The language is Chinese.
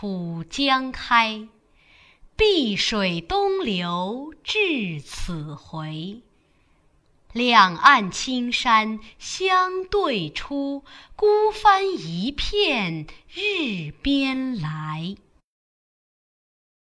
浦江开，碧水东流至此回。两岸青山相对出，孤帆一片日边来。